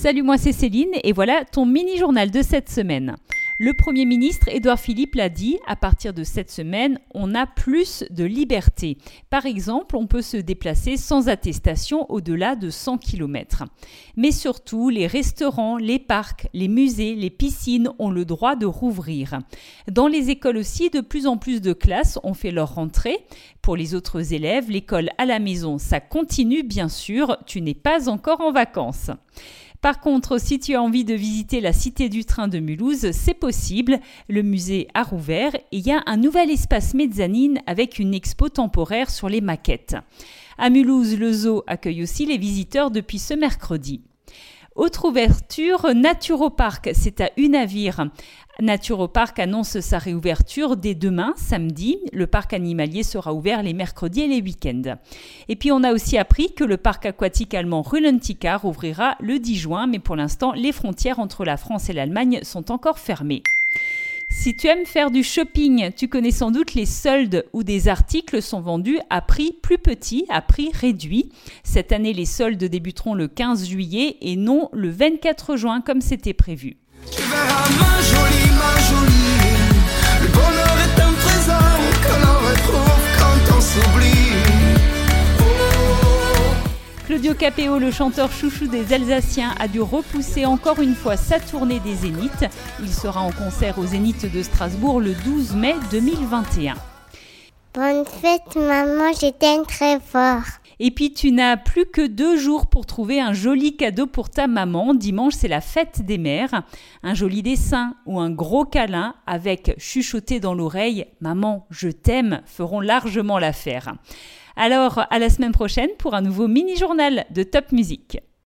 Salut, moi c'est Céline et voilà ton mini-journal de cette semaine. Le Premier ministre Édouard Philippe l'a dit, à partir de cette semaine, on a plus de liberté. Par exemple, on peut se déplacer sans attestation au-delà de 100 km. Mais surtout, les restaurants, les parcs, les musées, les piscines ont le droit de rouvrir. Dans les écoles aussi, de plus en plus de classes ont fait leur rentrée. Pour les autres élèves, l'école à la maison, ça continue bien sûr, tu n'es pas encore en vacances. Par contre, si tu as envie de visiter la Cité du Train de Mulhouse, c'est possible. Le musée a rouvert et il y a un nouvel espace mezzanine avec une expo temporaire sur les maquettes. À Mulhouse, le zoo accueille aussi les visiteurs depuis ce mercredi. Autre ouverture, Naturopark, c'est à Unavir. Naturopark annonce sa réouverture dès demain, samedi. Le parc animalier sera ouvert les mercredis et les week-ends. Et puis on a aussi appris que le parc aquatique allemand Rullentica ouvrira le 10 juin, mais pour l'instant, les frontières entre la France et l'Allemagne sont encore fermées. Si tu aimes faire du shopping, tu connais sans doute les soldes où des articles sont vendus à prix plus petit, à prix réduit. Cette année, les soldes débuteront le 15 juillet et non le 24 juin comme c'était prévu. Claudio Capéo, le chanteur chouchou des Alsaciens, a dû repousser encore une fois sa tournée des Zéniths. Il sera en concert aux Zéniths de Strasbourg le 12 mai 2021. Bonne fête maman, je t'aime très fort. Et puis tu n'as plus que deux jours pour trouver un joli cadeau pour ta maman. Dimanche, c'est la fête des mères. Un joli dessin ou un gros câlin avec chuchoté dans l'oreille Maman, je t'aime feront largement l'affaire. Alors, à la semaine prochaine pour un nouveau mini-journal de Top Music.